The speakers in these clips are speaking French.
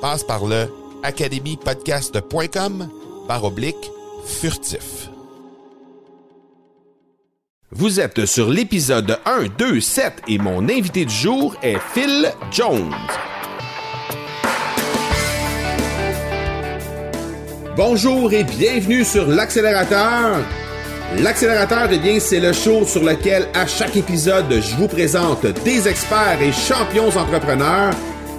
Passe par le academypodcast.com par oblique furtif. Vous êtes sur l'épisode 1, 2, 7 et mon invité du jour est Phil Jones. Bonjour et bienvenue sur l'accélérateur. L'accélérateur, eh bien, c'est le show sur lequel à chaque épisode, je vous présente des experts et champions entrepreneurs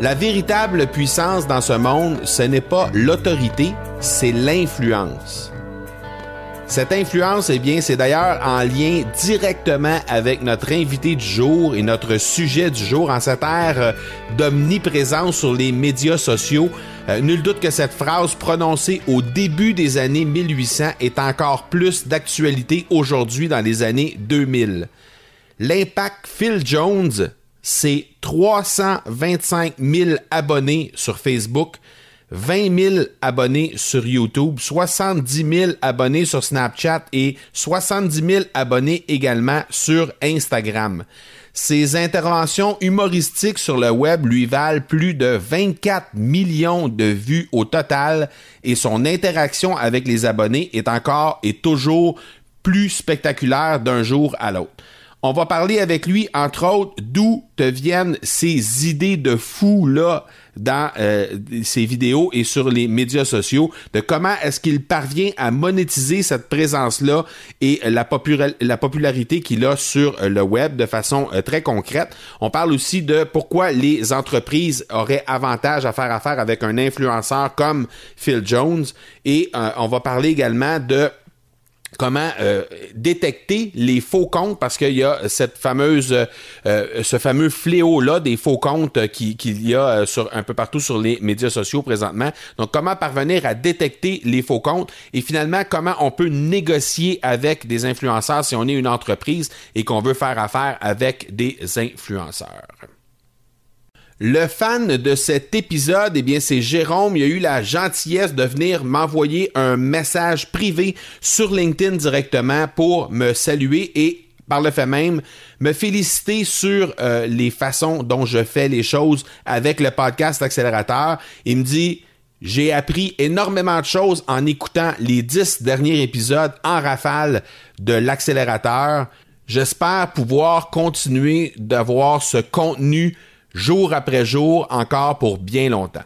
La véritable puissance dans ce monde, ce n'est pas l'autorité, c'est l'influence. Cette influence, eh bien, c'est d'ailleurs en lien directement avec notre invité du jour et notre sujet du jour en cette ère d'omniprésence sur les médias sociaux. Euh, nul doute que cette phrase prononcée au début des années 1800 est encore plus d'actualité aujourd'hui dans les années 2000. L'impact Phil Jones, c'est 325 000 abonnés sur Facebook, 20 000 abonnés sur YouTube, 70 000 abonnés sur Snapchat et 70 000 abonnés également sur Instagram. Ses interventions humoristiques sur le web lui valent plus de 24 millions de vues au total et son interaction avec les abonnés est encore et toujours plus spectaculaire d'un jour à l'autre. On va parler avec lui, entre autres, d'où te viennent ces idées de fou là dans euh, ses vidéos et sur les médias sociaux, de comment est-ce qu'il parvient à monétiser cette présence-là et la, la popularité qu'il a sur euh, le web de façon euh, très concrète. On parle aussi de pourquoi les entreprises auraient avantage à faire affaire avec un influenceur comme Phil Jones et on va parler également de comment euh, détecter les faux comptes parce qu'il y a cette fameuse euh, ce fameux fléau là des faux comptes qu'il y a euh, sur un peu partout sur les médias sociaux présentement. Donc comment parvenir à détecter les faux comptes et finalement comment on peut négocier avec des influenceurs si on est une entreprise et qu'on veut faire affaire avec des influenceurs? Le fan de cet épisode, eh bien, c'est Jérôme. Il a eu la gentillesse de venir m'envoyer un message privé sur LinkedIn directement pour me saluer et par le fait même, me féliciter sur euh, les façons dont je fais les choses avec le podcast Accélérateur. Il me dit, j'ai appris énormément de choses en écoutant les dix derniers épisodes en rafale de l'accélérateur. J'espère pouvoir continuer d'avoir ce contenu jour après jour, encore pour bien longtemps.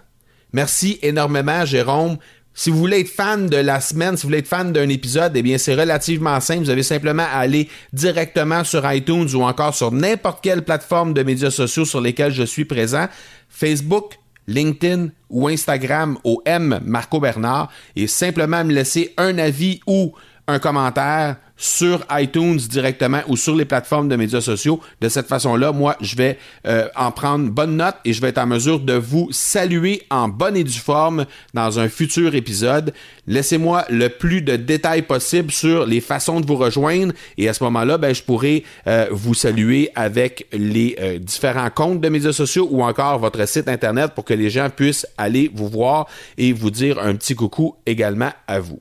Merci énormément, Jérôme. Si vous voulez être fan de la semaine, si vous voulez être fan d'un épisode, eh bien, c'est relativement simple. Vous avez simplement à aller directement sur iTunes ou encore sur n'importe quelle plateforme de médias sociaux sur lesquels je suis présent. Facebook, LinkedIn ou Instagram au M Marco Bernard et simplement me laisser un avis ou un commentaire sur iTunes directement ou sur les plateformes de médias sociaux. De cette façon-là, moi, je vais euh, en prendre bonne note et je vais être en mesure de vous saluer en bonne et due forme dans un futur épisode. Laissez-moi le plus de détails possible sur les façons de vous rejoindre et à ce moment-là, ben, je pourrai euh, vous saluer avec les euh, différents comptes de médias sociaux ou encore votre site internet pour que les gens puissent aller vous voir et vous dire un petit coucou également à vous.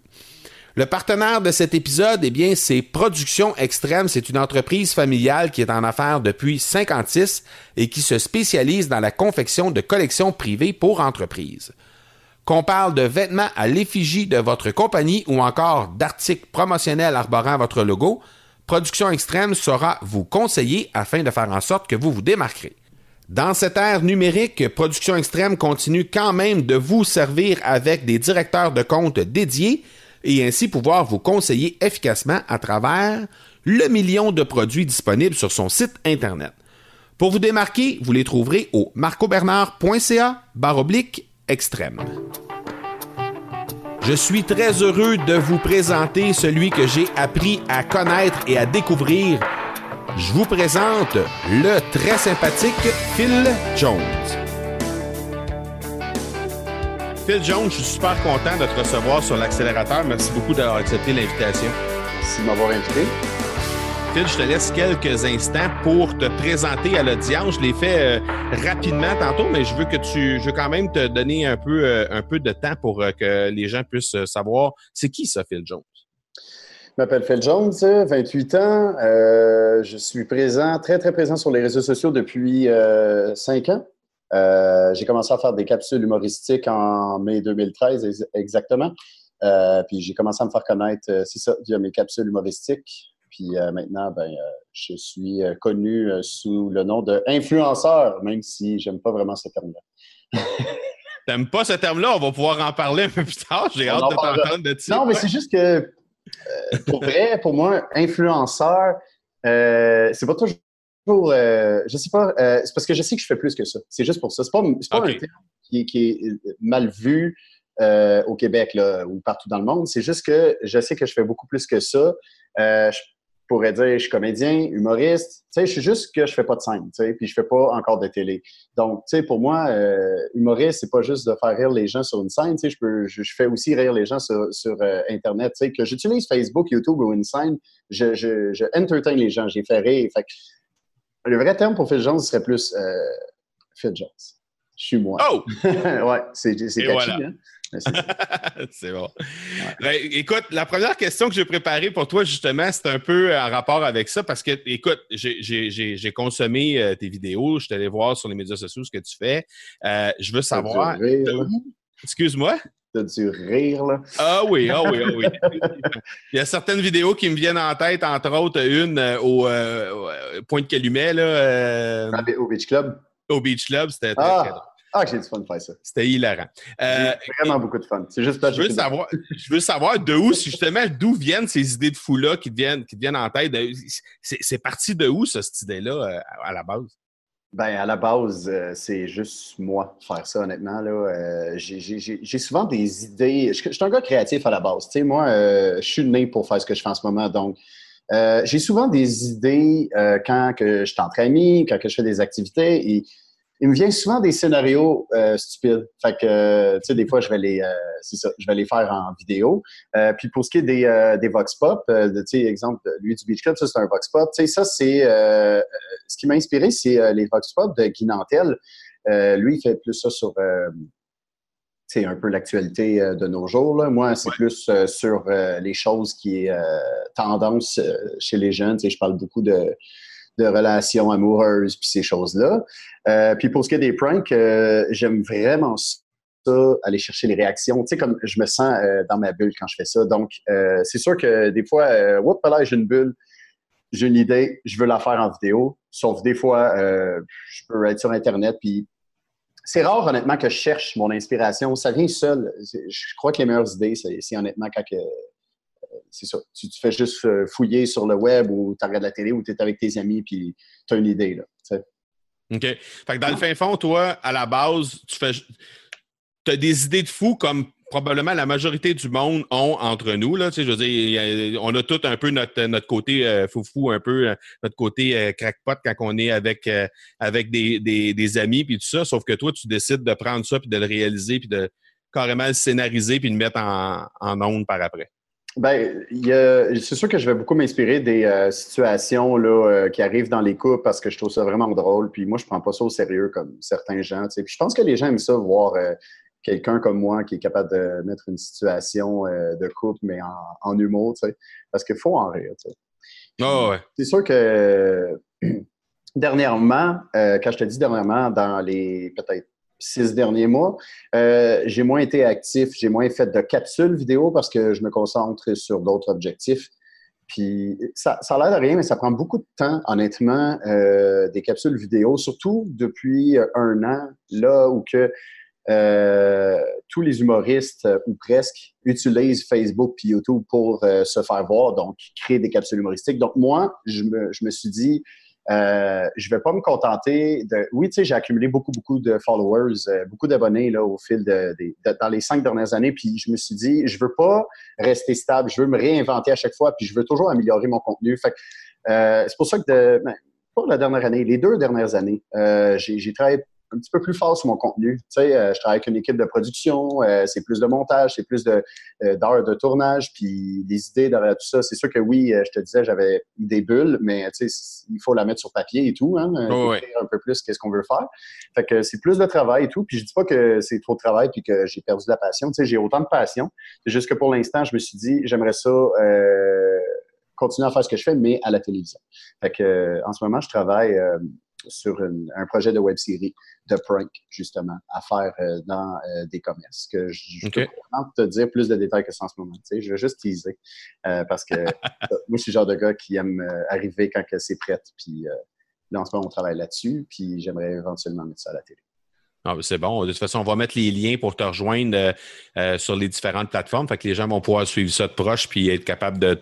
Le partenaire de cet épisode, eh bien, c'est Production Extrême. C'est une entreprise familiale qui est en affaires depuis 56 et qui se spécialise dans la confection de collections privées pour entreprises. Qu'on parle de vêtements à l'effigie de votre compagnie ou encore d'articles promotionnels arborant votre logo, Production Extrême saura vous conseiller afin de faire en sorte que vous vous démarquerez. Dans cette ère numérique, Production Extrême continue quand même de vous servir avec des directeurs de compte dédiés et ainsi pouvoir vous conseiller efficacement à travers le million de produits disponibles sur son site Internet. Pour vous démarquer, vous les trouverez au marcobernard.ca baroblique extrême. Je suis très heureux de vous présenter celui que j'ai appris à connaître et à découvrir. Je vous présente le très sympathique Phil Jones. Phil Jones, je suis super content de te recevoir sur l'accélérateur. Merci beaucoup d'avoir accepté l'invitation. Merci de m'avoir invité. Phil, je te laisse quelques instants pour te présenter à l'audience. Je l'ai fait euh, rapidement tantôt, mais je veux que tu, je veux quand même te donner un peu, euh, un peu de temps pour euh, que les gens puissent savoir c'est qui ça, Phil Jones. Je m'appelle Phil Jones, 28 ans. je suis présent, très, très présent sur les réseaux sociaux depuis 5 ans. Euh, j'ai commencé à faire des capsules humoristiques en mai 2013 exactement. Euh, puis j'ai commencé à me faire connaître, euh, c'est ça, via mes capsules humoristiques. Puis maintenant, ben, je suis connu sous le nom de influenceur, même si j'aime pas vraiment ce terme-là. T'aimes pas ce terme-là? On va pouvoir en parler un peu plus tard. J'ai hâte de t'entendre de ça. Non, mais c'est juste que, pour vrai, pour moi, influenceur, c'est pas toujours pour, euh, je sais pas, euh, c'est parce que je sais que je fais plus que ça. C'est juste pour ça. C'est pas, pas un terme qui, est euh, mal vu au Québec là, ou partout dans le monde. C'est juste que je sais que je fais beaucoup plus que ça. je pourrais dire, je suis comédien, humoriste. Tu sais, je suis juste que je fais pas de scène, tu sais, puis je fais pas encore de télé. Donc, tu sais, pour moi, humoriste, c'est pas juste de faire rire les gens sur une scène. Tu sais, je peux, je, fais aussi rire les gens sur, sur Internet. Tu sais, que j'utilise Facebook, YouTube ou une scène, je, je, je entertain les gens, j'ai fait rire. Fait le vrai terme pour Phil Jones serait plus euh, Phil Jones. Je suis moi. Oh! ouais, c'est catchy, hein? c'est bon. Ben, écoute, la première question que j'ai préparée pour toi, justement, c'est un peu en rapport avec ça parce que, écoute, j'ai consommé euh, tes vidéos, je suis allé voir sur les médias sociaux ce que tu fais. Euh, je veux savoir. Excuse-moi? T'as dû rire, là. Ah oui, ah oui, ah oui. Il y a certaines vidéos qui me viennent en tête, entre autres, une euh, au, euh, point de Calumet, là. Euh, au Beach Club. Au Beach Club, c'était ah. très Ah, j'ai du fun de faire ça. C'était hilarant. Euh, vraiment beaucoup de fun. C'est juste je veux, savoir, je veux savoir de où, justement, d'où viennent ces idées de fou-là qui, viennent, qui viennent en tête? C'est parti de où, ça, cette idée-là, à la base? Ben, à la base, euh, c'est juste moi faire ça, honnêtement. Là. Euh, j'ai souvent des idées. Je, suis un gars créatif à la base. Tu sais, moi, euh, je suis né pour faire ce que je fais en ce moment. Donc, j'ai souvent des idées quand que je suis entre amis, quand que je fais des activités. Et il me vient souvent des scénarios euh, stupides. Fait que, tu sais, des fois, je vais les, euh, ça, je vais les faire en vidéo. Euh, puis pour ce qui est des, des vox pop, tu sais, exemple, lui du Beach Club, ça, c'est un vox pop. Tu sais, ça, c'est, ce qui m'a inspiré, c'est les vox pop de Guy Nantel. lui, il fait plus ça sur, c'est un peu l'actualité de nos jours. Là. Moi, c'est plus sur les choses qui est tendance chez les jeunes. Tu sais, je parle beaucoup de de relations amoureuses, puis ces choses-là. Euh, puis pour ce qui est des pranks, euh, j'aime vraiment ça, aller chercher les réactions. Tu sais, comme je me sens euh, dans ma bulle quand je fais ça. Donc, c'est sûr que des fois, euh, là, j'ai une bulle, j'ai une idée, je veux la faire en vidéo. Sauf des fois, je peux être sur Internet, puis c'est rare, honnêtement, que je cherche mon inspiration. Ça vient seul. Je crois que les meilleures idées, c'est honnêtement quand c'est ça. Tu, fais juste euh, fouiller sur le web ou tu regardes la télé ou tu es avec tes amis puis tu as une idée. Là, OK. Fait que dans le fin fond, toi, à la base, tu fais. as des idées de fou comme probablement la majorité du monde ont entre nous. Là, je veux dire, on a tout un peu notre, notre côté euh, foufou, un peu euh, notre côté crackpot quand on est avec, avec des, des, amis puis tout ça. Sauf que toi, tu décides de prendre ça puis de le réaliser puis de carrément le scénariser puis de le mettre en, en onde par après. Ben, c'est sûr que je vais beaucoup m'inspirer des situations là, qui arrivent dans les couples parce que je trouve ça vraiment drôle. Puis moi, je prends pas ça au sérieux comme certains gens. Puis je pense que les gens aiment ça, voir quelqu'un comme moi qui est capable de mettre une situation euh, de couple, mais en, humour, tu sais, parce qu'il faut en rire. Oh, ouais. C'est sûr que dernièrement, euh, quand je te dis dernièrement, dans les peut-être six derniers mois, euh, j'ai moins été actif, j'ai moins fait de capsules vidéo parce que je me concentre sur d'autres objectifs. Puis ça, ça a l'air de rien, mais ça prend beaucoup de temps, honnêtement, des capsules vidéo, surtout depuis un an, là où que euh, tous les humoristes, euh, ou presque, utilisent Facebook et YouTube pour euh, se faire voir, donc créer des capsules humoristiques. Donc moi, je me, je me suis dit, euh, je vais pas me contenter de. Oui, tu sais, j'ai accumulé beaucoup, beaucoup de followers, beaucoup d'abonnés là au fil de, dans les cinq dernières années. Puis je me suis dit, je veux pas rester stable, je veux me réinventer à chaque fois, puis je veux toujours améliorer mon contenu. Fait c'est pour ça que de, ben, pour la dernière année, les deux dernières années, j'ai travaillé un petit peu plus fort sur mon contenu. Tu sais, euh, je travaille avec une équipe de production, euh, c'est plus de montage, c'est plus de, euh, d'heures de tournage, puis des idées derrière tout ça. C'est sûr que oui, je te disais, j'avais des bulles, mais tu sais, il faut la mettre sur papier et tout, hein, un peu plus qu'est-ce qu'on veut faire. Fait que c'est plus de travail et tout. Puis je dis pas que c'est trop de travail puis que j'ai perdu de la passion. Tu sais, j'ai autant de passion. C'est juste que pour l'instant, je me suis dit, j'aimerais ça continuer à faire ce que je fais, mais à la télévision. Fait que en ce moment, je travaille sur un projet de web série de prank, justement, à faire euh, dans euh, des commerces. Que je, peux te dire plus de détails que ça en ce moment. je vais juste teaser euh, parce que moi, je suis le genre de gars qui aime arriver quand c'est prêt. Puis là, en ce moment, on travaille là-dessus. Puis j'aimerais éventuellement mettre ça à la télé. Ah, ben, c'est bon. De toute façon, on va mettre les liens pour te rejoindre sur les différentes plateformes. Fait que les gens vont pouvoir suivre ça de proche puis être capables de,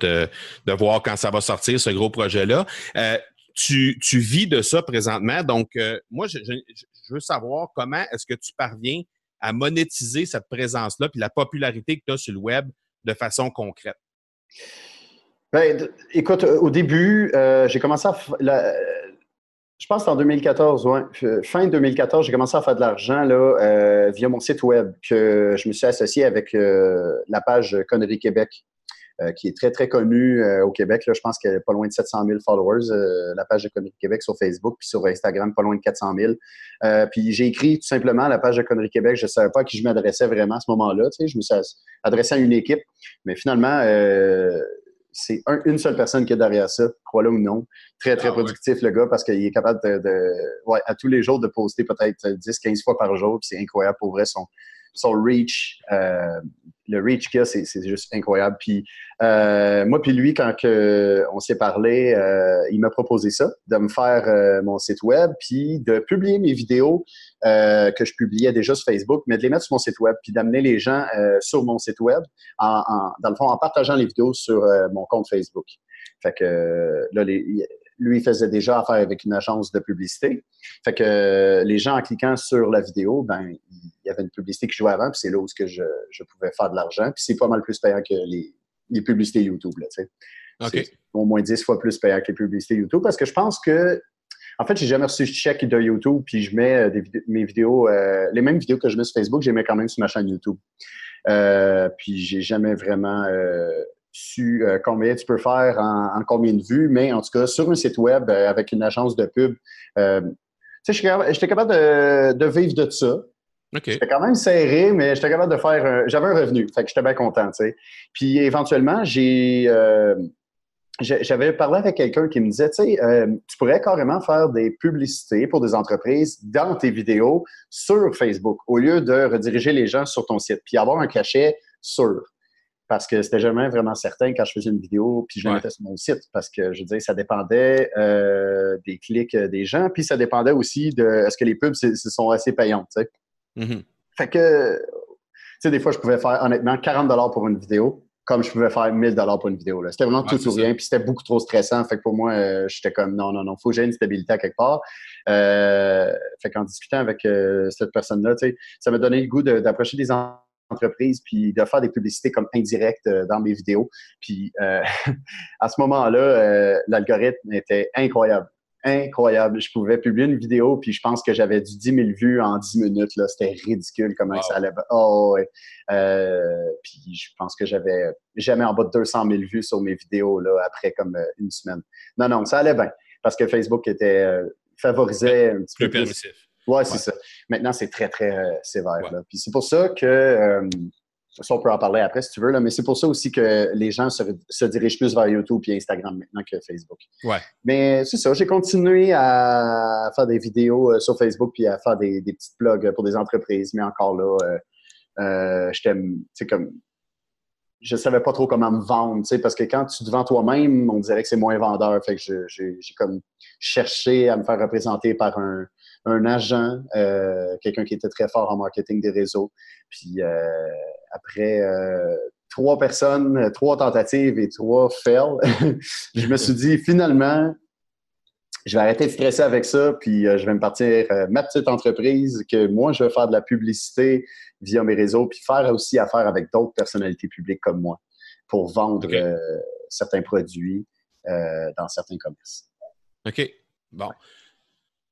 de voir quand ça va sortir, ce gros projet-là tu, vis de ça présentement. Donc, euh, moi, je, veux savoir comment est-ce que tu parviens à monétiser cette présence-là puis la popularité que tu as sur le web de façon concrète? Ben, écoute, au début, euh, j'ai commencé à. je pense en 2014, ouais, fin 2014, j'ai commencé à faire de l'argent euh, via mon site web que je me suis associé avec la page Connerie Québec. Euh, qui est très, très connue euh, au Québec. Là, je pense qu'elle a pas loin de 700 000 followers, euh, la page de Connerie Québec sur Facebook, puis sur Instagram, pas loin de 400 000. puis j'ai écrit tout simplement à la page de Connerie Québec. Je ne savais pas à qui je m'adressais vraiment à ce moment-là. Tu sais, je me suis adressé à une équipe. Mais finalement, c'est une seule personne qui est derrière ça, crois-le ou non. Très, très ah productif, le gars, parce qu'il est capable de, ouais, à tous les jours, de poster peut-être 10, 15 fois par jour. C'est incroyable pour vrai son, son reach, euh, le reach qu'il a, c'est, juste incroyable. Puis euh, moi puis lui, quand on s'est parlé, euh, il m'a proposé ça, de me faire mon site web, puis de publier mes vidéos que je publiais déjà sur Facebook, mais de les mettre sur mon site web, puis d'amener les gens sur mon site web, en, dans le fond, en partageant les vidéos sur mon compte Facebook. Fait que là, les, lui, faisait déjà affaire avec une agence de publicité. Fait que euh, les gens, en cliquant sur la vidéo, ben, il y avait une publicité qui jouait avant, puis c'est là où que je, pouvais faire de l'argent. Puis c'est pas mal plus payant que les, publicités YouTube, là, tu sais. Au moins 10 fois plus payant que les publicités YouTube, parce que je pense que en fait, j'ai jamais reçu de chèque de YouTube, puis je mets euh, mes vidéos, euh, les mêmes vidéos que je mets sur Facebook, je les mets quand même sur ma chaîne YouTube. puis j'ai jamais vraiment su euh, combien tu peux faire en, combien de vues, mais en tout cas, sur un site web euh, avec une agence de pub, euh, tu sais, j'étais capable de, vivre de ça. Okay. J'étais quand même serré, mais j'étais capable de faire. J'avais un revenu, fait que j'étais bien content, tu sais. Puis éventuellement, j'ai. j'avais parlé avec quelqu'un qui me disait, tu sais, tu pourrais carrément faire des publicités pour des entreprises dans tes vidéos sur Facebook au lieu de rediriger les gens sur ton site, puis avoir un cachet sûr parce que c'était jamais vraiment certain quand je faisais une vidéo puis je la mettais sur mon site parce que je disais ça dépendait euh, des clics euh, des gens puis ça dépendait aussi de est-ce que les pubs sont assez payantes tu sais. Mm-hmm. Fait que tu sais des fois je pouvais faire honnêtement 40 dollars pour une vidéo comme je pouvais faire 1000 dollars pour une vidéo C'était vraiment tout ou rien puis c'était beaucoup trop stressant fait que pour moi euh, j'étais comme non non non faut que j'ai une stabilité à quelque part. Euh, fait qu'en discutant avec cette personne-là, ça m'a donné le goût d'approcher des entreprises puis de faire des publicités comme indirectes euh, dans mes vidéos. Puis à ce moment-là, l'algorithme était incroyable incroyable. Je pouvais publier une vidéo, puis je pense que j'avais du 10 000 vues en 10 minutes. Là. C'était ridicule comment ça allait. Oh, ouais. puis je pense que j'avais jamais en bas de 200 000 vues sur mes vidéos là, après comme une semaine. Non, non, ça allait bien parce que Facebook était euh, favorisait un petit peu plus. Ouais, c'est ça. Maintenant, c'est très, très euh, sévère. Puis c'est pour ça que, euh, ça, on peut en parler après si tu veux, là, mais c'est pour ça aussi que les gens se, dirigent plus vers YouTube et Instagram maintenant que Facebook. Ouais. Mais c'est ça, j'ai continué à faire des vidéos sur Facebook puis à faire des, des petites blogs pour des entreprises, mais encore là, euh, j'étais, comme je savais pas trop comment me vendre, parce que quand tu te vends toi-même, on dirait que c'est moins vendeur. Fait que j'ai comme cherché à me faire représenter par un, un agent, euh, quelqu'un qui était très fort en marketing des réseaux. Puis euh, après euh, trois personnes, trois tentatives et trois fails, je me suis dit finalement, je vais arrêter de stresser avec ça, puis je vais me partir ma petite entreprise, que moi, je vais faire de la publicité, via mes réseaux, puis faire aussi affaire avec d'autres personnalités publiques comme moi pour vendre euh, certains produits euh, dans certains commerces. OK. Bon.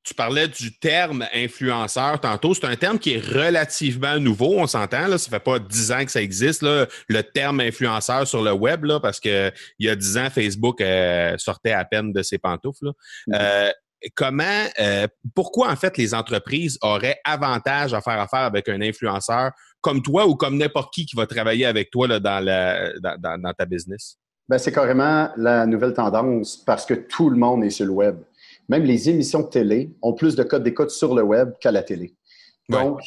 Tu parlais du terme influenceur tantôt. C'est un terme qui est relativement nouveau, on s'entend. Là. Ça fait pas dix ans que ça existe, là, le terme influenceur sur le web, là, parce qu'il y a dix ans, Facebook euh, sortait à peine de ses pantoufles. Mm-hmm comment, euh, pourquoi en fait les entreprises auraient avantage à faire affaire avec un influenceur comme toi ou comme n'importe qui qui va travailler avec toi là, dans, la, dans, ta business? Ben, c'est carrément la nouvelle tendance parce que tout le monde est sur le web. Même les émissions de télé ont plus de codes d'écoute sur le web qu'à la télé. Donc,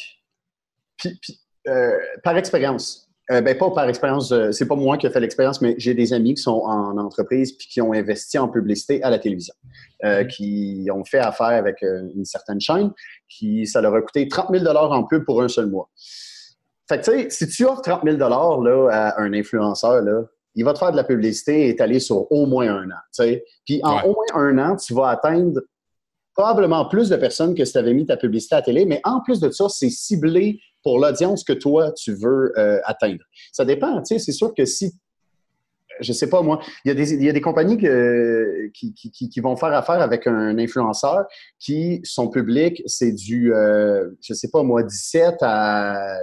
euh, par expérience, euh, ben, pas par expérience, euh, c'est pas moi qui ai fait l'expérience, mais j'ai des amis qui sont en entreprise puis qui ont investi en publicité à la télévision, euh, mhm. qui ont fait affaire avec une certaine chaîne, qui ça leur a coûté 30 000 en pub pour un seul mois. Fait que, tu sais, si tu offres 30 000 là, à un influenceur, là, il va te faire de la publicité et étaler sur au moins un an. Puis en au moins un an, tu vas atteindre probablement plus de personnes que si tu avais mis ta publicité à télé, mais en plus de ça, c'est ciblé pour l'audience que toi, tu veux euh, atteindre. Ça dépend, tu sais, c'est sûr que si je sais pas moi, il y a des, il y a des compagnies qui, qui, qui, vont faire affaire avec un influenceur qui, son public, c'est du, euh, je sais pas moi, 17 à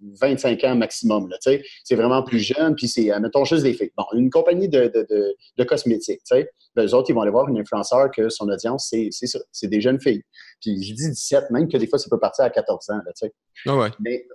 25 ans maximum. C'est vraiment plus jeune, puis c'est, mettons, juste des filles. Bon, une compagnie de, de, de, cosmétiques, sais. Ben, eux autres, ils vont aller voir une influenceur que son audience, c'est, c'est ça, c'est des jeunes filles. Puis je dis 17, même que des fois, ça peut partir à 14 ans, tu sais. Ah ouais. Mais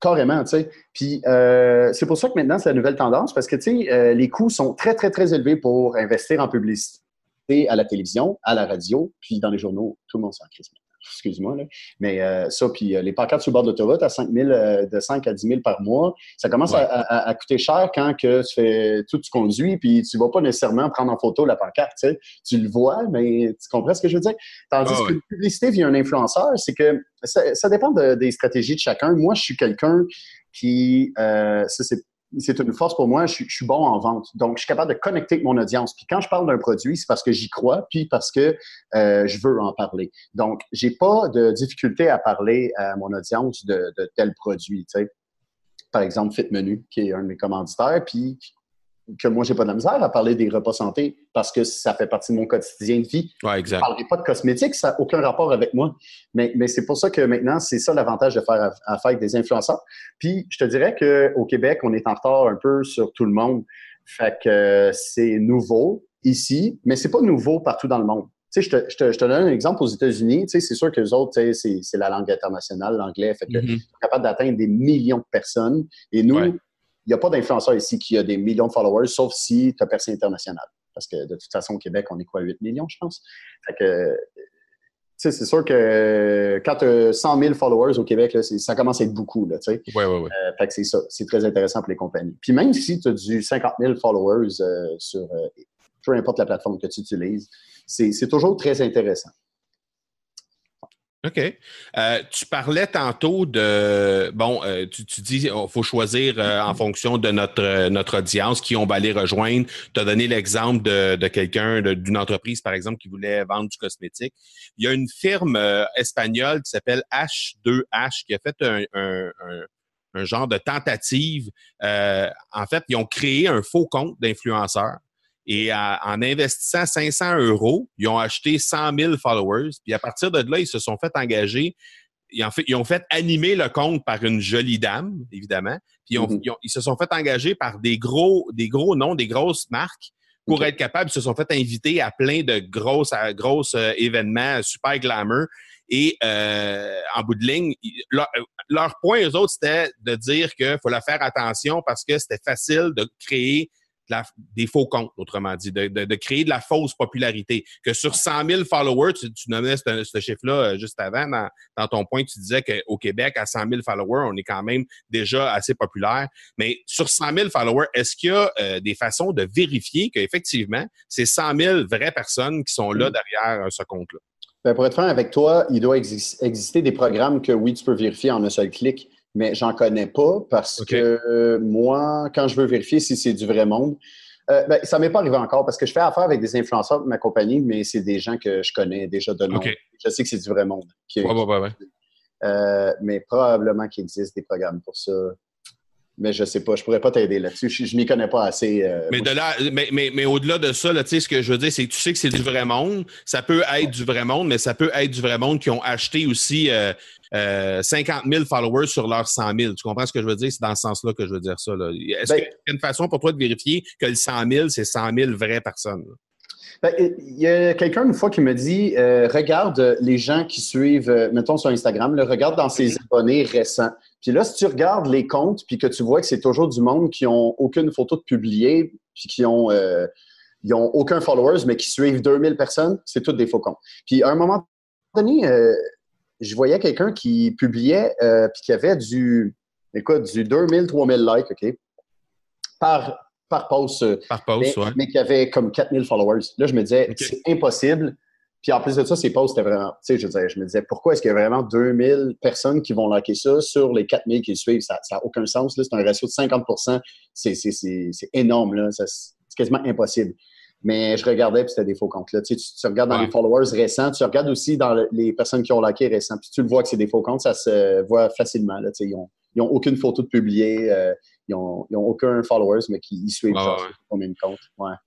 carrément, tu sais. Puis euh, c'est pour ça que maintenant, c'est la nouvelle tendance, parce que, tu sais, euh, les coûts sont très, très, très élevés pour investir en publicité à la télévision, à la radio, puis dans les journaux, tout le monde s'en crise excuse-moi, mais euh, ça, puis euh, les pancartes sur le bord de l'autoroute à 5 000, euh, de 5 à 10 000 par mois, ça commence à, coûter cher quand que tu fais tout, tu conduis, puis tu ne vas pas nécessairement prendre en photo la pancarte, tu sais. Tu le vois, mais tu comprends ce que je veux dire? Tandis ah que la publicité via un influenceur, c'est que ça, dépend des stratégies de chacun. Moi, je suis quelqu'un qui, ça c'est c'est une force pour moi. Je, suis bon en vente. Donc, je suis capable de connecter avec mon audience. Puis quand je parle d'un produit, c'est parce que j'y crois, puis parce que euh, je veux en parler. Donc, j'ai pas de difficulté à parler à mon audience de, tel produit. Par exemple, Fit Menu, qui est un de mes commanditaires, puis que moi, j'ai pas de la misère à parler des repas santé parce que ça fait partie de mon quotidien de vie. Ouais, exact. Je parlerai pas de cosmétiques, ça n'a aucun rapport avec moi. Mais, mais c'est pour ça que maintenant, c'est ça l'avantage de faire affaire avec des influenceurs. Puis, je te dirais qu'au Québec, on est en retard un peu sur tout le monde. Fait que c'est nouveau ici, mais c'est pas nouveau partout dans le monde. Tu sais, je te, je, te, je te, donne un exemple aux États-Unis. Tu sais, c'est sûr que les autres, tu sais, c'est la langue internationale, l'anglais. Fait que mm-hmm. sont capables d'atteindre des millions de personnes. Et nous, n'y a pas d'influenceur ici qui a des millions de followers, sauf si tu as percé international. Parce que de toute façon, au Québec, on est quoi, 8 millions, je pense? Fait que, c'est sûr que quand tu as 100 000 followers au Québec, ça commence à être beaucoup. Là, ouais, ouais, ouais. Euh, fait que c'est ça. C'est très intéressant pour les compagnies. Puis même si tu as du 50 000 followers euh, sur euh, peu importe la plateforme que tu utilises, c'est toujours très intéressant. OK. Euh, tu parlais tantôt de. Bon, euh, tu, dis qu'il faut choisir euh, en fonction de notre, notre audience qui on va aller rejoindre. Tu as donné l'exemple de, quelqu'un, d'une entreprise, par exemple, qui voulait vendre du cosmétique. Il y a une firme espagnole qui s'appelle H2H qui a fait un, un genre de tentative. en fait, ils ont créé un faux compte d'influenceur et en investissant 500 euros, ils ont acheté 100 000 followers. Puis à partir de là, ils se sont fait engager. Ils ont fait, ils ont fait animer le compte par une jolie dame, évidemment. Puis ils, mm-hmm. ils, se sont fait engager par des gros, des gros noms, des grosses marques pour être capables. Ils se sont fait inviter à plein de grosses, grosses euh, événements super glamour. Et euh, en bout de ligne, leur, leur point, eux autres, c'était de dire qu'il fallait faire attention parce que c'était facile de créer des faux comptes, autrement dit, de, créer de la fausse popularité. Que sur 100 000 followers, tu, nommais ce, chiffre-là euh, juste avant, dans, ton point, tu disais qu'au Québec, à 100 000 followers, on est quand même déjà assez populaire. Mais sur 100 000 followers, est-ce qu'il y a euh, des façons de vérifier qu'effectivement, c'est 100 000 vraies personnes qui sont là mm. derrière euh, ce compte-là? Ben, pour être franc avec toi, il doit exister des programmes que oui, tu peux vérifier en un seul clic mais j'en connais pas parce que euh, moi, quand je veux vérifier si c'est du vrai monde, euh, ben, ça m'est pas arrivé encore parce que je fais affaire avec des influenceurs de ma compagnie, mais c'est des gens que je connais déjà de nom. Je sais que c'est du vrai monde. Euh, mais probablement qu'il existe des programmes pour ça mais je sais pas, je pourrais pas t'aider là-dessus. Je, je m'y connais pas assez. Euh, mais, de là, mais, mais, mais au-delà de ça, là, ce que je veux dire, c'est que tu sais que c'est du vrai monde. Ça peut être du vrai monde, mais ça peut être du vrai monde qui ont acheté aussi euh, euh, 50 000 followers sur leurs 100 000. Tu comprends ce que je veux dire? C'est dans ce sens-là que je veux dire ça. Est-ce ben qu'il y a une façon pour toi de vérifier que le 100 000, c'est 100 000 vraies personnes? Ben, il y a quelqu'un une fois qui me dit euh, regarde les gens qui suivent, mettons sur Instagram, le regarde dans ses abonnés récents. Puis là, si tu regardes les comptes, puis que tu vois que c'est toujours du monde qui n'ont aucune photo de publier, puis qui ont, euh, ont aucun followers, mais qui suivent 2000 personnes, c'est tous des faux comptes. Puis à un moment donné, euh, je voyais quelqu'un qui publiait, euh, puis qui avait du, écoute, du 2000, 3000 likes, OK, par, par post. Par post, mais, mais qui avait comme 4000 followers. Là, je me disais, c'est impossible puis en plus de ça, ces posts, c'était vraiment, tu sais, je, disais, je me disais, pourquoi est-ce qu'il y a vraiment 2000 personnes qui vont liker ça sur les 4000 qui suivent? Ça n'a aucun sens. C'est un ratio de 50% C'est énorme. Là. C'est quasiment impossible. Mais je regardais, puis c'était des faux comptes. Là. Tu, tu, regardes dans les followers récents, tu regardes aussi dans les personnes qui ont liké récents, puis tu le vois que c'est des faux comptes, ça se voit facilement. Là. Tu sais, ils n'ont ils ont aucune photo de publier. Euh, ils n'ont aucun followers, mais qui y suivent ah, combien de comptes.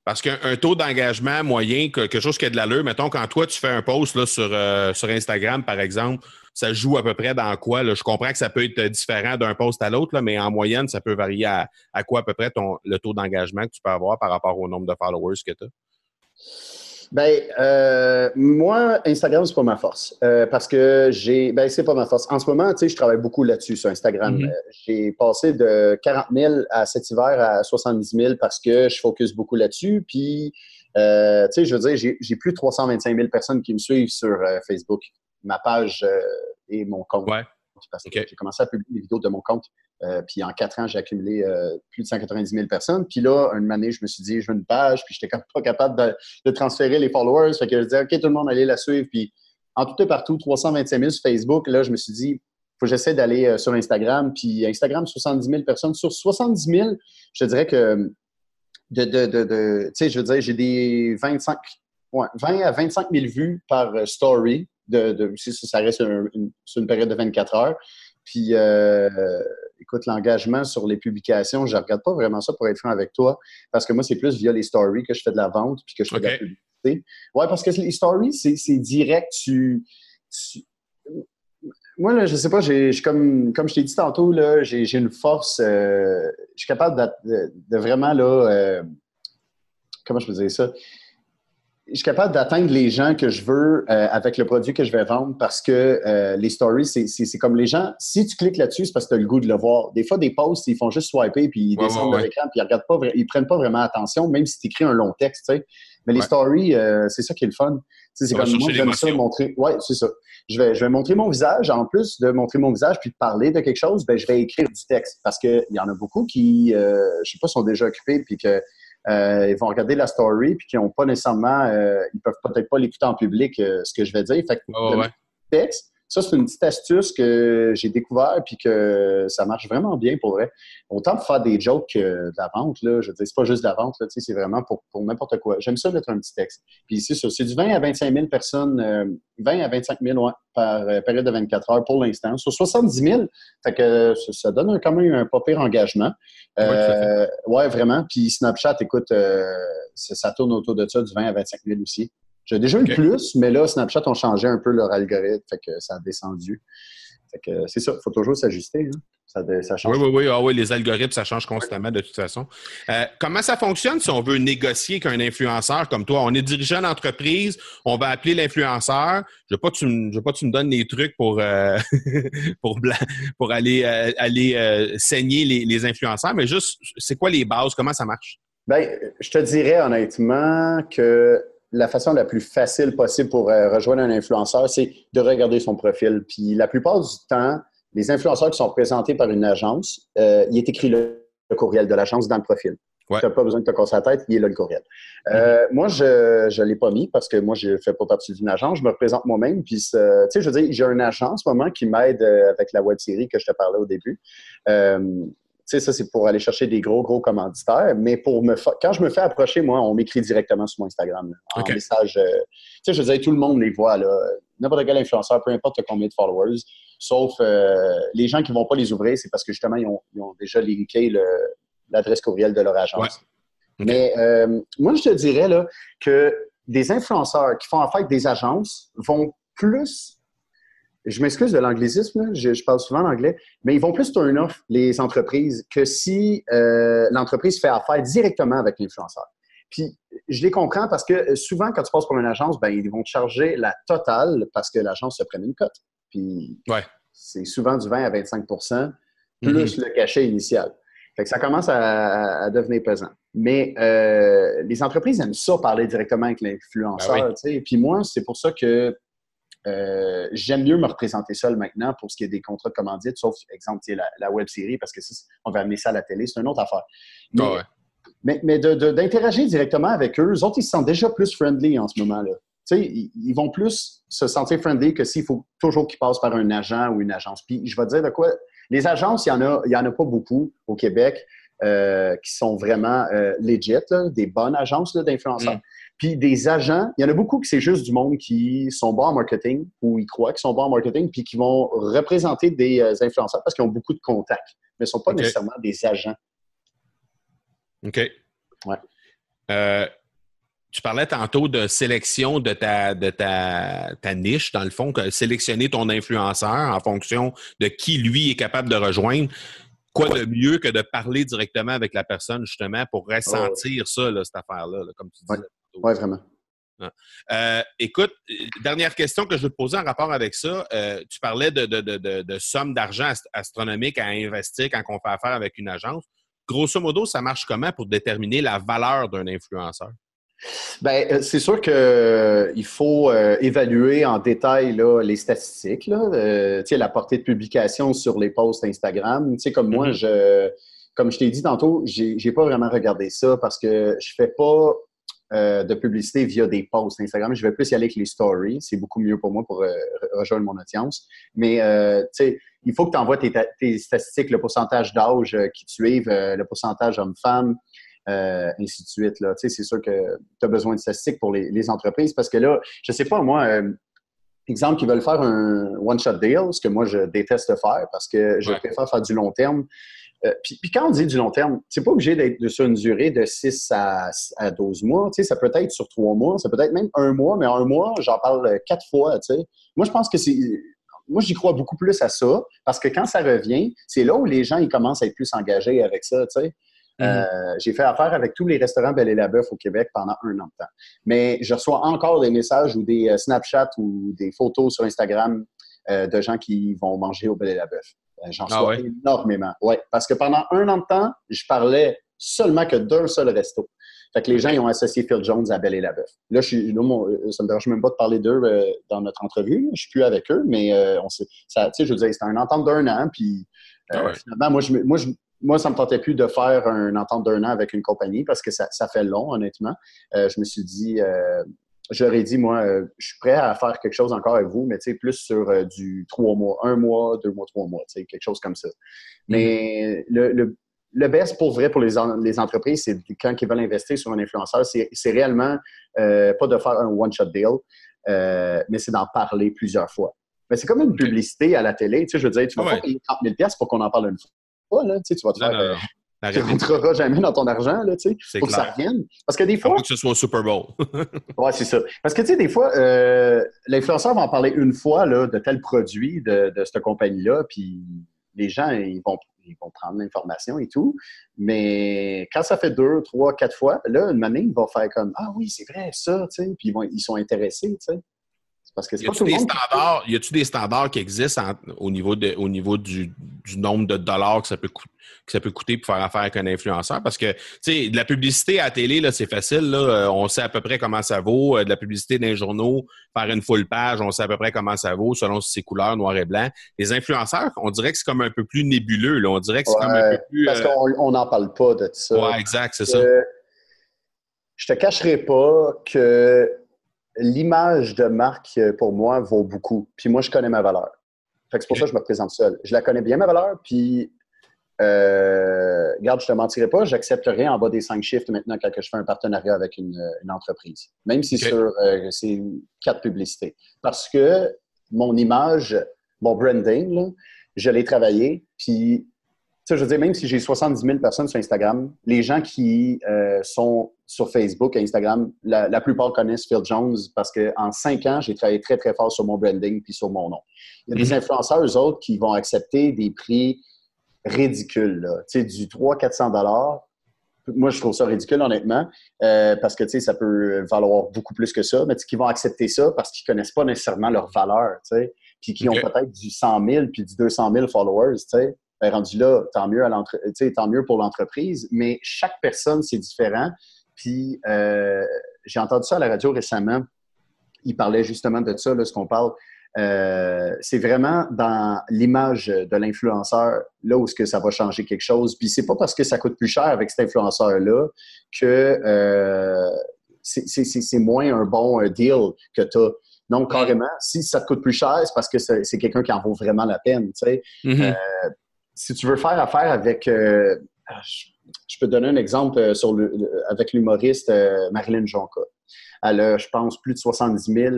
Parce qu'un taux d'engagement moyen, quelque chose qui a de l'allure, mettons, quand toi, tu fais un post là, sur, euh, sur Instagram, par exemple, ça joue à peu près dans quoi? Là? Je comprends que ça peut être différent d'un post à l'autre, mais en moyenne, ça peut varier à, à quoi à peu près ton, le taux d'engagement que tu peux avoir par rapport au nombre de followers que tu as? Ben, euh, moi, Instagram, c'est pas ma force. Euh, parce que j'ai. Ben, c'est pas ma force. En ce moment, tu sais, je travaille beaucoup là-dessus, sur Instagram. Mm-hmm. Euh, j'ai passé de 40 000 à cet hiver à 70 000 parce que je focus beaucoup là-dessus. Puis, tu sais, je veux dire, j'ai plus de 325 000 personnes qui me suivent sur Facebook. Ma page et mon compte. Ouais. Parce que j'ai commencé à publier des vidéos de mon compte euh, puis en quatre ans, j'ai accumulé euh, plus de 190 000 personnes. Puis là, une année, je me suis dit, je veux une page, puis j'étais pas capable de, transférer les followers. Fait que je disais, OK, tout le monde allait la suivre. Puis en tout et partout, 325 000 sur Facebook. Là, je me suis dit, faut que j'essaie d'aller euh, sur Instagram. Puis Instagram, 70 000 personnes. Sur 70 000, je dirais que de, de, de, tu sais, je veux dire, j'ai des 25, ouais, 20 à 25 000 vues par story. De, de, ça reste sur une période de 24 heures. Puis, euh, écoute, l'engagement sur les publications, je ne regarde pas vraiment ça pour être franc avec toi, parce que moi, c'est plus via les stories que je fais de la vente puis que je fais de la publicité. Oui, parce que les stories, c'est direct. Tu, Moi, là, je sais pas, comme, comme je t'ai dit tantôt, j'ai une force. Euh, je suis capable de, vraiment, là, euh, comment je peux dire ça? Je suis capable d'atteindre les gens que je veux euh, avec le produit que je vais vendre parce que euh, les stories, c'est comme les gens, si tu cliques là-dessus, c'est parce que tu as le goût de le voir. Des fois, des posts, ils font juste swiper puis ils descendent de l'écran puis ils regardent pas, ils prennent pas vraiment attention, même si tu écris un long texte, tu sais. Mais les stories, euh, c'est ça qui est le fun. C'est comme moi, j'aime ça montrer. Ouais, c'est ça. Je vais, je vais montrer mon visage. En plus de montrer mon visage puis de parler de quelque chose, ben, je vais écrire du texte parce qu'il y en a beaucoup qui, je sais pas, sont déjà occupés puis que euh, ils vont regarder la story puis qui n'ont pas nécessairement, euh, ils peuvent peut-être pas l'écouter en public, euh, ce que je vais dire. Fait que texte, Ça, c'est une petite astuce que j'ai découvert puis que ça marche vraiment bien pour vrai. Autant pour faire des jokes que de la vente, là. Je veux dire, c'est pas juste de la vente, là, c'est vraiment pour, pour n'importe quoi. J'aime ça mettre un petit texte. Puis c'est ça, c'est du 20 à 25 000 personnes, 20 euh, à 25 000 ouais, par euh, période de 24 heures pour l'instant. Sur 70 000, fait que ça, donne quand même un pas pire engagement. Euh, ouais, vraiment. Puis Snapchat, écoute, ça tourne autour de ça, du 20 à 25 000 aussi. J'ai déjà eu plus, mais là, Snapchat ont changé un peu leur algorithme, fait que ça a descendu. Fait que c'est ça, il faut toujours s'ajuster. Hein. Ça, change. Oui, oui, oui. Ah, oui, les algorithmes, ça change constamment de toute façon. Euh, comment ça fonctionne si on veut négocier avec un influenceur comme toi? On est dirigeant d'entreprise, on va appeler l'influenceur. Je veux pas que tu me, veux pas tu me donnes des trucs pour, euh, pour, pour aller, euh, aller saigner les, les influenceurs, mais juste, c'est quoi les bases? Comment ça marche? Bien, je te dirais honnêtement que la façon la plus facile possible pour euh, rejoindre un influenceur, c'est de regarder son profil. Puis la plupart du temps, les influenceurs qui sont présentés par une agence, euh, il est écrit le, courriel de l'agence dans le profil. Tu n'as pas besoin de te casser la tête, il est là le courriel. Euh, mm-hmm. Moi, je ne l'ai pas mis parce que moi, je ne fais pas partie d'une agence. Je me représente moi-même. Puis, tu sais, je veux dire, j'ai une agence en ce moment qui m'aide avec la web série que je te parlais au début sais, ça, c'est pour aller chercher des gros, gros commanditaires. Mais pour me quand je me fais approcher, moi, on m'écrit directement sur mon Instagram. en message. Euh, tu sais, je veux dire, tout le monde les voit, là. N'importe quel influenceur, peu importe combien de followers. Sauf euh, les gens qui ne vont pas les ouvrir, c'est parce que justement, ils ont, déjà linké l'adresse courriel de leur agence. Mais euh, moi, je te dirais là, que des influenceurs qui font affaire avec des agences vont plus je m'excuse de l'anglicisme, je, parle souvent anglais, mais ils vont plus turn off les entreprises que si euh, l'entreprise fait affaire directement avec l'influenceur. Puis je les comprends parce que souvent, quand tu passes pour une agence, ben, ils vont te charger la totale parce que l'agence se prenne une cote. Puis c'est souvent du 20 à 25% plus mm-hmm. le cachet initial. Fait que ça commence à, devenir pesant. Mais euh, les entreprises aiment ça parler directement avec l'influenceur. Ben Puis moi, c'est pour ça que euh, j'aime mieux me représenter seul maintenant pour ce qui est des contrats de commandite, sauf, exemple, la, la web série, parce que on va amener ça à la télé, c'est une autre affaire. Mais, mais, d'interagir directement avec eux, eux autres, ils se sentent déjà plus friendly en ce moment-là. Ils, ils vont plus se sentir friendly que s'il faut toujours qu'ils passent par un agent ou une agence. Puis je vais te dire de quoi. Les agences, il n'y en, a, y en a pas beaucoup au Québec euh, qui sont vraiment euh, legit, des bonnes agences d'influenceurs. Mm. Puis des agents, il y en a beaucoup qui c'est juste du monde qui sont bons en marketing ou ils croient qu'ils sont bons en marketing puis qui vont représenter des euh, influenceurs parce qu'ils ont beaucoup de contacts, mais ne sont pas nécessairement des agents. OK. Ouais. Euh, tu parlais tantôt de sélection de ta, de ta, ta niche, dans le fond, que sélectionner ton influenceur en fonction de qui lui est capable de rejoindre quoi de mieux que de parler directement avec la personne, justement, pour ressentir ça, cette affaire-là, comme tu disais? Oui, vraiment. Euh, écoute, dernière question que je veux te poser en rapport avec ça. Euh, tu parlais de, de, sommes d'argent astronomiques à investir quand on fait affaire avec une agence. Grosso modo, ça marche comment pour déterminer la valeur d'un influenceur? Bien, euh, c'est sûr qu'il faut évaluer en détail là, les statistiques, là, la portée de publication sur les posts Instagram. comme moi, mm-hmm. je, comme je t'ai dit tantôt, j'ai, n'ai pas vraiment regardé ça parce que je fais pas euh, de publicité via des posts Instagram. Je vais plus y aller avec les stories. C'est beaucoup mieux pour moi pour euh, rejoindre mon audience. Mais euh, tu sais, il faut que tu envoies tes, statistiques, le pourcentage d'âge qui te suivent, le pourcentage homme-femme, ainsi de suite. C'est sûr que tu as besoin de statistiques pour les, entreprises parce que là, je sais pas, moi, exemple, qui veulent faire un one-shot deal, ce que moi, je déteste faire parce que je préfère faire du long terme. Euh, puis, quand on dit du long terme, c'est pas obligé d'être sur une durée de 6 à, à 12 mois. Ça peut être sur 3 mois, ça peut être même un mois, mais un mois, j'en parle quatre fois. Moi, je pense que c'est. Moi, j'y crois beaucoup plus à ça parce que quand ça revient, c'est là où les gens ils commencent à être plus engagés avec ça. Mm-hmm. Euh, j'ai fait affaire avec tous les restaurants Belle et la Bœuf au Québec pendant un an de temps. Mais je reçois encore des messages ou des euh, Snapchat ou des photos sur Instagram de gens qui vont manger au Belle et la Bœuf. Euh, j'en ah reçois énormément. Oui, parce que pendant un an de temps, je parlais seulement que d'un seul resto. Fait que les gens ils ont associé Phil Jones à Belle et la Bœuf. Là, je suis, euh, ça me dérange même pas de parler d'eux euh, dans notre entrevue. Je suis plus avec eux, mais on sait, ça, je veux dire, c'était un entente d'un an. Puis ah finalement, moi, je, moi, je, moi, ça me tentait plus de faire un entente d'un an avec une compagnie parce que ça, ça fait long, honnêtement. je me suis dit, j'aurais dit, moi, euh, je suis prêt à faire quelque chose encore avec vous, mais plus sur euh, du trois mois, un mois, deux mois, trois mois, quelque chose comme ça. Mais le, le, le, best pour vrai pour les, les entreprises, c'est quand ils veulent investir sur un influenceur, c'est réellement euh, pas de faire un one-shot deal, mais c'est d'en parler plusieurs fois. Mais c'est comme une publicité à la télé. Tu sais, je veux dire, tu vas pas payer 30 000 pour qu'on en parle une fois. Là, tu, sais, tu vas te faire tu ne rentreras jamais dans ton argent, là, tu sais. Faut que ça revienne. Parce que des fois. Faut que ce soit au Super Bowl. ouais, c'est ça. Parce que, tu sais, des fois, euh, l'influenceur va en parler une fois, là, de tel produit, de, de cette compagnie-là, puis les gens, ils vont, ils vont prendre l'information et tout. Mais quand ça fait deux, trois, quatre fois, là, une année, ils vont faire comme Ah oui, c'est vrai, ça, tu sais. Puis ils, vont, ils sont intéressés, tu sais. Parce que y a-tu des, standards, y a des standards qui existent au niveau, de, au niveau du, du, nombre de dollars que ça, peut coûter, que ça peut coûter pour faire affaire avec un influenceur? Parce que, tu sais, de la publicité à la télé, là, c'est facile. Là, euh, on sait à peu près comment ça vaut. Euh, de la publicité dans les journaux, faire une full page, on sait à peu près comment ça vaut selon ses couleurs, noir et blanc. Les influenceurs, on dirait que c'est comme un peu plus nébuleux. Là. On dirait que c'est comme un peu plus... Parce euh, qu'on n'en parle pas de ça. Ouais, exact, c'est ça. Je te cacherai pas que l'image de marque, euh, pour moi, vaut beaucoup. Puis moi, je connais ma valeur. c'est pour ça que je me présente seul. Je la connais bien, ma valeur, puis euh, regarde, je te mentirai pas, j'accepte rien en bas des cinq shifts maintenant quand je fais un partenariat avec une, entreprise. Même si sur euh, c'est quatre publicités. Parce que mon image, mon branding, je l'ai travaillé, puis je veux dire, même si j'ai 70 000 personnes sur Instagram, les gens qui euh, sont sur Facebook et Instagram, la, plupart connaissent Phil Jones parce qu'en cinq ans, j'ai travaillé très, très fort sur mon branding puis sur mon nom. Il y a des mhm. influenceurs, eux autres, qui vont accepter des prix ridicules, Tu sais, du 300-400 dollars. Moi, je trouve ça ridicule, honnêtement, euh, parce que, tu sais, ça peut valoir beaucoup plus que ça, mais qui vont accepter ça parce qu'ils connaissent pas nécessairement leur valeur, tu sais, puis qui ont peut-être du 100 000 puis du 200 000 followers, tu sais ben, rendu là, tant mieux, à tant mieux pour l'entreprise, mais chaque personne, c'est différent. Puis, euh, j'ai entendu ça à la radio récemment. Il parlait justement de ça, là, ce qu'on parle. Euh, c'est vraiment dans l'image de l'influenceur, là où ce que ça va changer quelque chose. Puis c'est pas parce que ça coûte plus cher avec cet influenceur-là que euh, c'est moins un bon deal que tu as. Donc, carrément, si ça te coûte plus cher, c'est parce que c'est quelqu'un qui en vaut vraiment la peine. Tu sais. Mm-hmm si tu veux faire affaire avec. Euh, je, peux te donner un exemple euh, sur le, avec l'humoriste euh, Marilyn Jonca. Elle a, je pense, plus de 70 000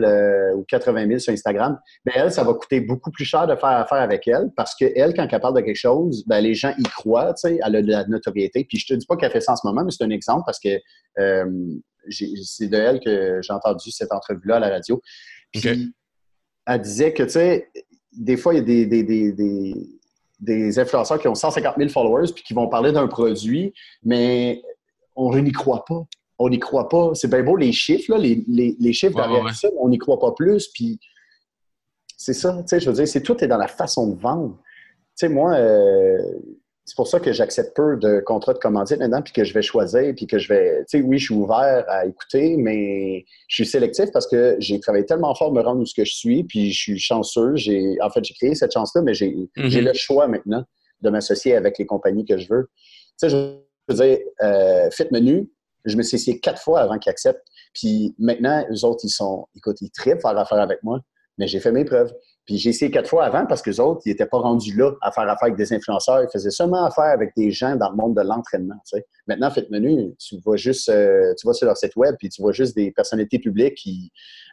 ou 80 000 sur Instagram. Ben, elle, ça va coûter beaucoup plus cher de faire affaire avec elle parce qu'elle, quand elle parle de quelque chose, ben, les gens y croient, tu sais, elle a de la notoriété. Puis je te dis pas qu'elle fait ça en ce moment, mais c'est un exemple parce que c'est de elle que j'ai entendu cette entrevue-là à la radio. Puis elle disait que, tu sais, des fois, il y a des, des des influenceurs qui ont 150 000 followers puis qui vont parler d'un produit, mais on n'y croit pas. On n'y croit pas. C'est bien beau les chiffres, les, les, chiffres derrière ça, on n'y croit pas plus. Puis c'est ça, tu sais, je veux dire, c'est tout est dans la façon de vendre. Tu sais, moi, euh, c'est pour ça que j'accepte peu de contrats de commandite maintenant, puis que je vais choisir, puis que je vais, tu sais, oui, je suis ouvert à écouter, mais je suis sélectif parce que j'ai travaillé tellement fort de me rendre où ce que je suis, puis je suis chanceux. J'ai, en fait, j'ai créé cette chance-là, mais j'ai, mm-hmm. le choix maintenant de m'associer avec les compagnies que je veux. Tu sais, je veux dire, euh, Fit Menu, je me suis essayé quatre fois avant qu'ils acceptent. Puis maintenant, eux autres, ils sont, écoute, ils trippent faire affaire avec moi, mais j'ai fait mes preuves. Puis j'ai essayé quatre fois avant parce que les autres, ils n'étaient pas rendus là à faire affaire avec des influenceurs. Ils faisaient seulement affaire avec des gens dans le monde de l'entraînement. Tu sais. Maintenant, Faites Menu, tu vois juste, euh, tu vas sur leur site web, puis tu vois juste des personnalités publiques qui,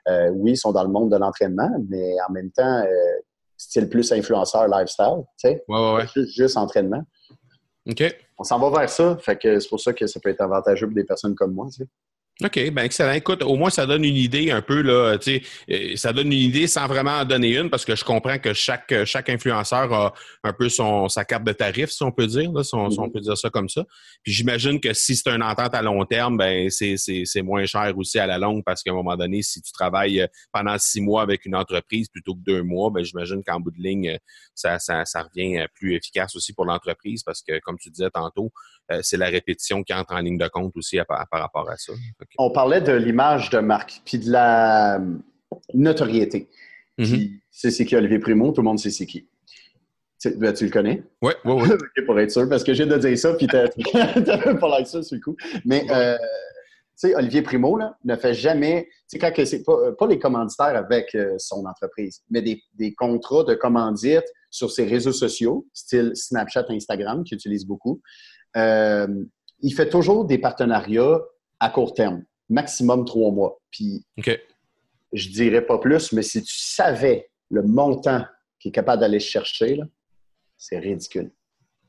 euh, oui, sont dans le monde de l'entraînement, mais en même temps, euh, style plus influenceur lifestyle. Tu sais. Ouais, ouais, Juste, juste entraînement. OK. On s'en va vers ça. Fait que c'est pour ça que ça peut être avantageux pour des personnes comme moi. Tu sais. OK, ben excellent. Écoute, au moins ça donne une idée un peu là, tu sais, euh, ça donne une idée sans vraiment en donner une parce que je comprends que chaque chaque influenceur a un peu son sa carte de tarif si on peut dire là, si, on, mm-hmm. peut dire ça comme ça. Puis j'imagine que si c'est une entente à long terme, ben c'est c'est moins cher aussi à la longue parce qu'à un moment donné, si tu travailles euh, pendant six mois avec une entreprise plutôt que deux mois, ben j'imagine qu'en bout de ligne ça, ça ça revient plus efficace aussi pour l'entreprise parce que comme tu disais tantôt, euh, c'est la répétition qui entre en ligne de compte aussi par rapport à ça. On parlait de l'image de marque, puis de la euh, notoriété. Mm-hmm. C'est qui Olivier Primo, tout le monde sait c'est qui. Tu, ben, tu, le connais? Oui, oui, oui. pour être sûr, parce que j'ai de dire ça, puis t'as pas l'air ça sur le coup. Mais, euh, tu sais, Olivier Primo là, ne fait jamais, tu sais, quand que c'est pas, pas les commanditaires avec euh, son entreprise, mais des, des contrats de commandite sur ses réseaux sociaux, style Snapchat, Instagram, qu'il utilise beaucoup. Euh, il fait toujours des partenariats à court terme, maximum trois mois. Puis, OK. je dirais pas plus, mais si tu savais le montant qu'il est capable d'aller chercher, c'est ridicule.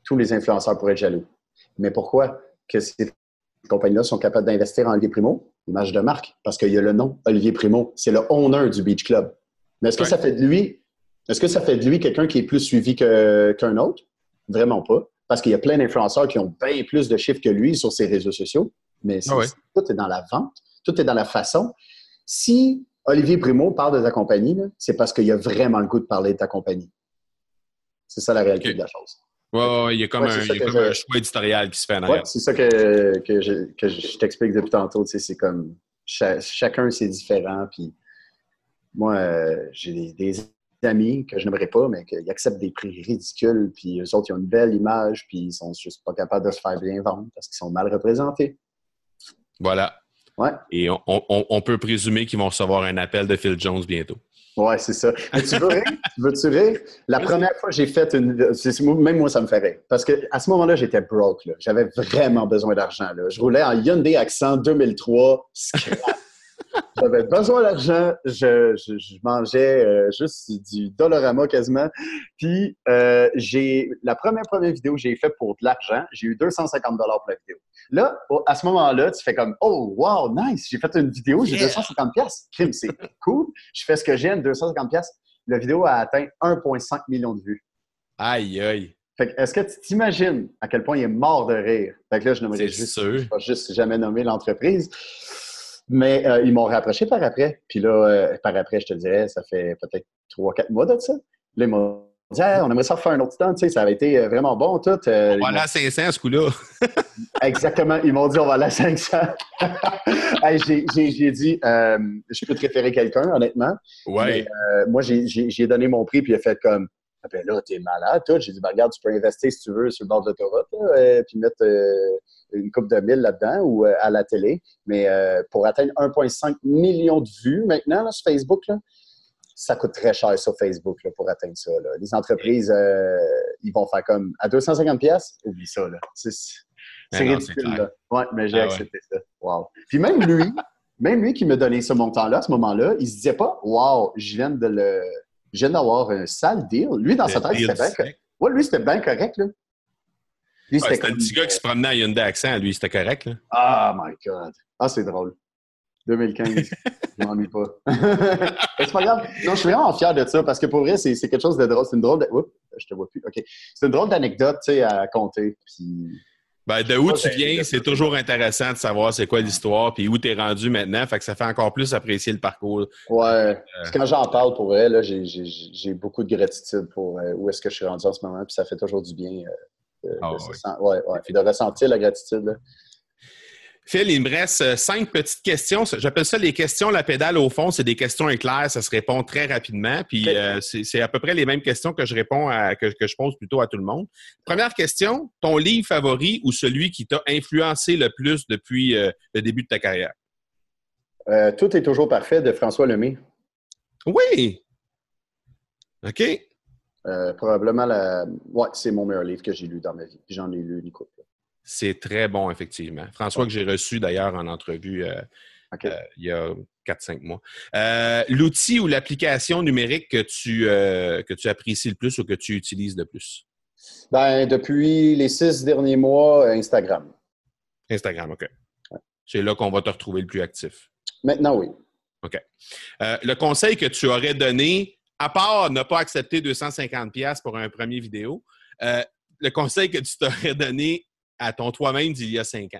Tous les influenceurs pourraient être jaloux. Mais pourquoi que ces compagnies-là sont capables d'investir en Olivier Primo? Image de marque, parce qu'il y a le nom Olivier Primo. C'est le owner du Beach Club. Mais est-ce que Ouais. ça fait de lui, est-ce que ça fait de lui quelqu'un qui est plus suivi qu'un autre? Vraiment pas. Parce qu'il y a plein d'influenceurs qui ont bien plus de chiffres que lui sur ses réseaux sociaux. Mais Ah tout est dans la vente, tout est dans la façon. Si Olivier Primo parle de ta compagnie, c'est parce qu'il a vraiment le goût de parler de ta compagnie. C'est ça la réalité de la chose. Ouais, ouais, il y a comme, Ouais, un, c'est ça il y a que comme je- un choix éditorial qui se fait en Ouais, arrière. c'est ça que, que, je, que je t'explique depuis tantôt. tu sais, C'est comme cha- chacun, c'est différent. Puis moi, euh, j'ai des, des amis que je n'aimerais pas, mais qui acceptent des prix ridicules. Puis eux autres, ils ont une belle image, puis ils sont juste pas capables de se faire bien vendre parce qu'ils sont mal représentés. Voilà. Ouais. Et on, on- on peut présumer qu'ils vont recevoir un appel de Phil Jones bientôt. Ouais, c'est ça. Mais tu veux rire? Tu Veux-tu rire? La première fois que j'ai fait une. Même moi, ça me fait rire. Parce que à ce moment-là, j'étais broke. J'avais vraiment besoin d'argent. Je roulais en Hyundai Accent 2003, scrap. J'avais besoin d'argent. Je, je- je mangeais euh, juste du Dollarama quasiment. Puis, euh, j'ai la première première vidéo que j'ai faite pour de l'argent, j'ai eu 250 pour la vidéo. Là, à ce moment-là, tu fais comme Oh, wow, nice, j'ai fait une vidéo, j'ai Yeah. 250 pièces. Crime, c'est cool. Je fais ce que j'aime, 250 pièces. La vidéo a atteint 1,5 million de vues. Aïe, aïe. Fait que, est-ce que tu t'imagines à quel point il est mort de rire? Fait que là, je C'est juste, sûr. je vais juste jamais nommer l'entreprise. Mais euh, ils m'ont rapproché par après. Puis là, euh, par après, je te dirais, ça fait peut-être 3-4 mois de ça. Là, ils m'ont dit, Ah, on aimerait ça refaire un autre temps. Tu sais, ça avait été euh, vraiment bon, tout. Euh, On va aller à 500 ce coup-là. Exactement. Ils m'ont dit, on va aller à 500. Hey, j'ai- dit, euh, je peux te référer quelqu'un, honnêtement. Ouais. Moi, j'ai- donné mon prix, puis il a fait comme, ah ben là, t'es malade, toi. J'ai dit, ben regarde, tu peux investir si tu veux sur le bord de l'autoroute, euh, puis mettre une coupe de mille là-dedans ou euh, à la télé. Mais euh, pour atteindre 1,5 million de vues maintenant là, sur Facebook, là, ça coûte très cher sur Facebook là, pour atteindre ça. là. Les entreprises, euh, ils vont faire comme à 250 pièces, oublie ça. C'est Ben ridicule. là. Ouais, mais j'ai Ah ouais. accepté ça. Wow. Puis même lui, même lui qui me donnait ce montant-là, à ce moment-là, il se disait pas, wow, je viens de le, je viens d'avoir un sale deal. Lui, dans sa tête, c'était bien correct. Ouais, lui, c'était bien correct, là. Lui, C'était un petit gars qui se promenait à Hyundai Accent, lui, c'était correct. Là. Ah, my God. Ah, c'est drôle. 2015, je m'ennuie pas. C'est pas grave. Non, je suis vraiment fier de ça parce que pour vrai, c'est quelque chose de drôle. C'est une drôle de. Oups, je te vois plus. OK. C'est une drôle d'anecdote, tu sais, à compter. Puis. Ben, de où tu viens, c'est toujours intéressant de savoir c'est quoi l'histoire puis où tu es rendu maintenant. Fait que ça fait encore plus apprécier le parcours. Ouais. Que quand j'en parle pour vrai, j'ai beaucoup de gratitude pour euh, où est-ce que je suis rendu en ce moment. Puis ça fait toujours du bien euh, de, de se ouais. sen- ouais, ouais. Puis de ressentir la gratitude. là. Phil, il me reste euh, cinq petites questions. J'appelle ça les questions la pédale au fond. C'est des questions éclairs. Ça se répond très rapidement. Puis euh, c'est c'est à peu près les mêmes questions que je réponds à, que, que je pose plutôt à tout le monde. Première question, ton livre favori ou celui qui t'a influencé le plus depuis euh, le début de ta carrière? Euh, Tout est toujours parfait de François Lemay. Oui! OK. Euh, probablement la. Ouais, c'est mon meilleur livre que j'ai lu dans ma vie. Puis J'en ai lu une couple. C'est très bon, effectivement. François, que j'ai reçu d'ailleurs en entrevue euh, OK. euh, il y a 4-5 mois. L'outil ou l'application numérique que tu, que tu apprécies le plus ou que tu utilises le plus? Ben, depuis les six derniers mois, Instagram. Instagram, OK. C'est là qu'on va te retrouver le plus actif. Maintenant, oui. Euh, le conseil que tu aurais donné, à part ne pas accepter 250$ pour un premier vidéo, euh, le conseil que tu t'aurais donné à ton toi-même d'il y a 5 ans?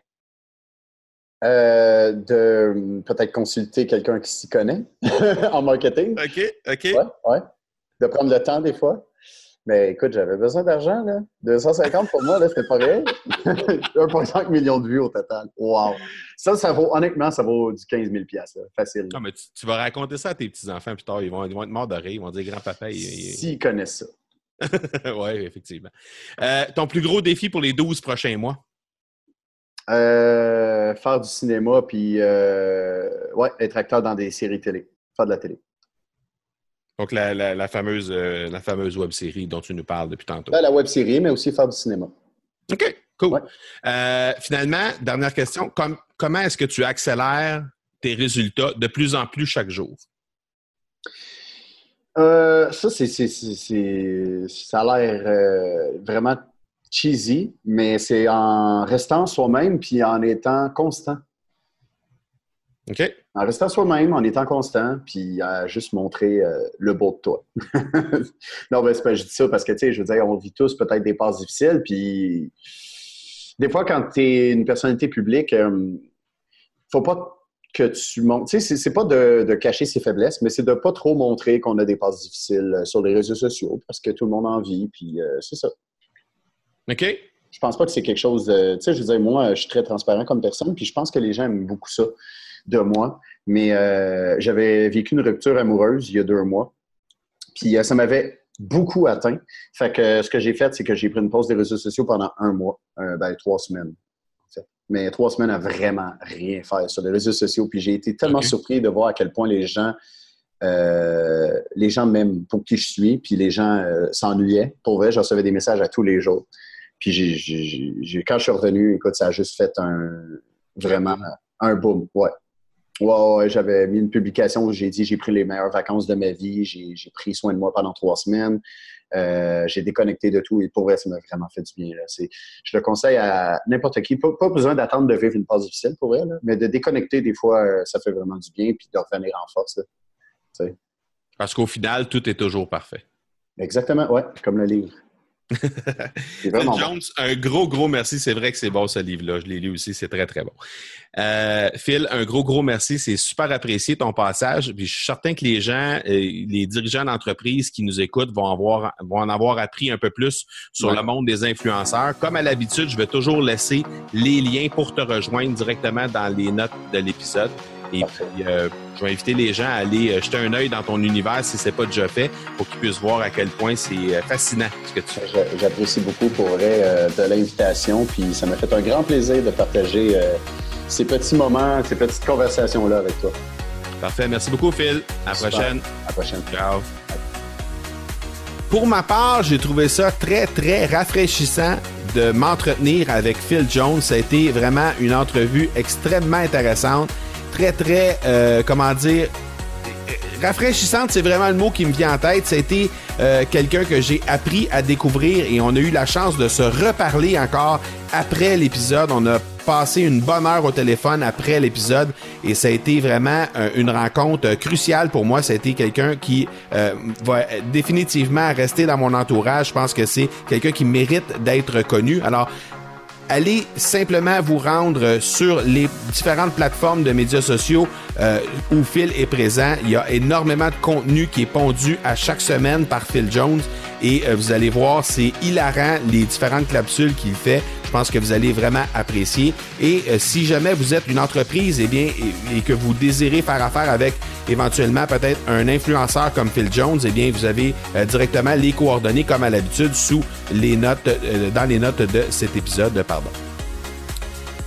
Euh, de peut-être consulter quelqu'un qui s'y connaît en marketing. OK, OK. Ouais, ouais. De prendre le temps des fois. Mais écoute, j'avais besoin d'argent, là. 250 pour moi, là, c'était pas réel. 1,5 million de vues au total. Wow. Ça, ça vaut, honnêtement, ça vaut du 15 000 là. Facile. Ah, mais tu, tu vas raconter ça à tes petits-enfants plus tard. Ils vont, ils vont être morts de rire. Ils vont dire grand-papa. il- il- S'ils connaissent ça. oui, effectivement. Euh, ton plus gros défi pour les 12 prochains mois? Euh, faire du cinéma, puis ouais, être acteur dans des séries télé, faire de la télé. Donc, la, fameuse, la fameuse web série dont tu nous parles depuis tantôt. Ben, la web série, mais aussi faire du cinéma. OK, cool. finalement, dernière question. comment est-ce que tu accélères tes résultats de plus en plus chaque jour? Euh, ça, c'est, ça a l'air euh, vraiment cheesy, mais c'est en restant soi-même puis en étant constant. En restant soi-même, en étant constant, puis à juste montrer euh, le beau de toi. non, ben, c'est pas, je dis ça parce que, tu sais, je veux dire, on vit tous peut-être des passes difficiles, puis des fois, quand tu es une personnalité publique, faut pas que tu montres. Tu sais, c'est pas de, cacher ses faiblesses, mais c'est de pas trop montrer qu'on a des passes difficiles euh, sur les réseaux sociaux parce que tout le monde en vit, puis euh, c'est ça. OK. Je pense pas que c'est quelque chose de. Tu sais, je veux dire, moi, je suis très transparent comme personne, puis je pense que les gens aiment beaucoup ça de moi. Mais euh, j'avais vécu une rupture amoureuse il y a deux mois, puis ça m'avait beaucoup atteint. Fait que ce que j'ai fait, c'est que j'ai pris une pause des réseaux sociaux pendant un mois, ben, trois semaines mais trois semaines à vraiment rien faire sur les réseaux sociaux. Puis j'ai été tellement surpris de voir à quel point les gens, euh, les gens m'aiment pour qui je suis, puis les gens euh, s'ennuyaient. Pour vrai, je recevais des messages à tous les jours. Puis j'ai, quand je suis revenu, écoute, ça a juste fait un vraiment un boom. Ouais. Ouais, j'avais mis une publication où j'ai dit j'ai pris les meilleures vacances de ma vie, j'ai pris soin de moi pendant trois semaines. Euh, j'ai déconnecté de tout et pour vrai, ça m'a vraiment fait du bien. Je le conseille à n'importe qui. Pas, besoin d'attendre de vivre une pause difficile pour vrai, mais de déconnecter, des fois, euh, ça fait vraiment du bien puis de revenir en force. Parce qu'au final, tout est toujours parfait. Exactement, ouais, comme le livre. Phil Jones, un gros, gros merci. C'est vrai que c'est bon ce livre-là. Je l'ai lu aussi, c'est très, très bon. Euh, Phil, un gros, gros merci. C'est super apprécié ton passage. Puis je suis certain que les gens, euh, les dirigeants d'entreprise qui nous écoutent vont, avoir, vont en avoir appris un peu plus sur le monde des influenceurs. Comme à l'habitude, je vais toujours laisser les liens pour te rejoindre directement dans les notes de l'épisode. Et puis, euh, je vais inviter les gens à aller euh, jeter un œil dans ton univers si c'est pas déjà fait pour qu'ils puissent voir à quel point c'est euh, fascinant ce que tu fais. J'apprécie beaucoup pour vrai de l'invitation. Puis ça m'a fait un grand plaisir de partager ces petits moments, ces petites conversations-là avec toi. Parfait. Merci beaucoup, Phil. À la prochaine. À la prochaine. Ciao. Pour ma part, j'ai trouvé ça très, très rafraîchissant de m'entretenir avec Phil Jones. Ça a été vraiment une entrevue extrêmement intéressante très, très, euh, comment dire, rafraîchissante, c'est vraiment le mot qui me vient en tête. Été euh, quelqu'un que j'ai appris à découvrir et on a eu la chance de se reparler encore après l'épisode. On a passé une bonne heure au téléphone après l'épisode et ça a été vraiment euh, une rencontre cruciale pour moi. Ça a été quelqu'un qui va définitivement rester dans mon entourage. Je pense que c'est quelqu'un qui mérite d'être connu. Alors, allez simplement vous rendre sur les différentes plateformes de médias sociaux euh, où Phil est présent. Il y a énormément de contenu qui est pondu à chaque semaine par Phil Jones et euh, vous allez voir, c'est hilarant les différentes capsules qu'il fait. Je pense que vous allez vraiment apprécier. Et euh, si jamais vous êtes une entreprise et eh bien, et, que vous désirez faire affaire avec éventuellement peut-être un influenceur comme Phil Jones, eh bien, vous avez euh, directement les coordonnées comme à l'habitude sous les notes, dans les notes de cet épisode. Pardon.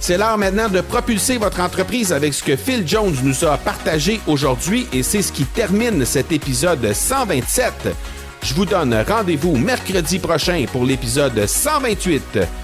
C'est l'heure maintenant de propulser votre entreprise avec ce que Phil Jones nous a partagé aujourd'hui et c'est ce qui termine cet épisode 127 je vous donne rendez-vous mercredi prochain pour l'épisode 128.